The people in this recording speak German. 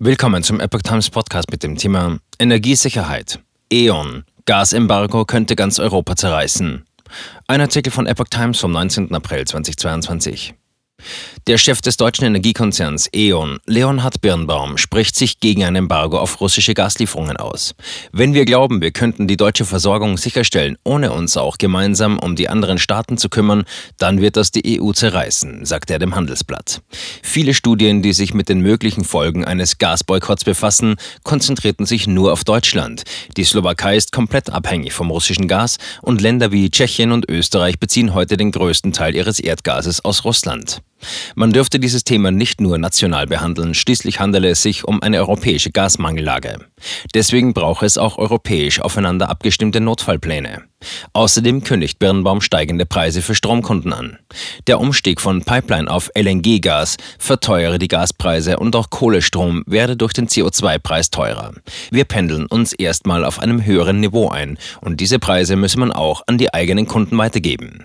Willkommen zum Epoch Times Podcast mit dem Thema Energiesicherheit. E.ON. Gasembargo könnte ganz Europa zerreißen. Ein Artikel von Epoch Times vom 19. April 2022. Der Chef des deutschen Energiekonzerns E.ON, Leonhard Birnbaum, spricht sich gegen ein Embargo auf russische Gaslieferungen aus. Wenn wir glauben, wir könnten die deutsche Versorgung sicherstellen, ohne uns auch gemeinsam um die anderen Staaten zu kümmern, dann wird das die EU zerreißen, sagt er dem Handelsblatt. Viele Studien, die sich mit den möglichen Folgen eines Gasboykotts befassen, konzentrierten sich nur auf Deutschland. Die Slowakei ist komplett abhängig vom russischen Gas und Länder wie Tschechien und Österreich beziehen heute den größten Teil ihres Erdgases aus Russland. Man dürfte dieses Thema nicht nur national behandeln, schließlich handele es sich um eine europäische Gasmangellage. Deswegen brauche es auch europäisch aufeinander abgestimmte Notfallpläne. Außerdem kündigt Birnbaum steigende Preise für Stromkunden an. Der Umstieg von Pipeline auf LNG-Gas verteuere die Gaspreise und auch Kohlestrom werde durch den CO2-Preis teurer. Wir pendeln uns erstmal auf einem höheren Niveau ein und diese Preise müsse man auch an die eigenen Kunden weitergeben.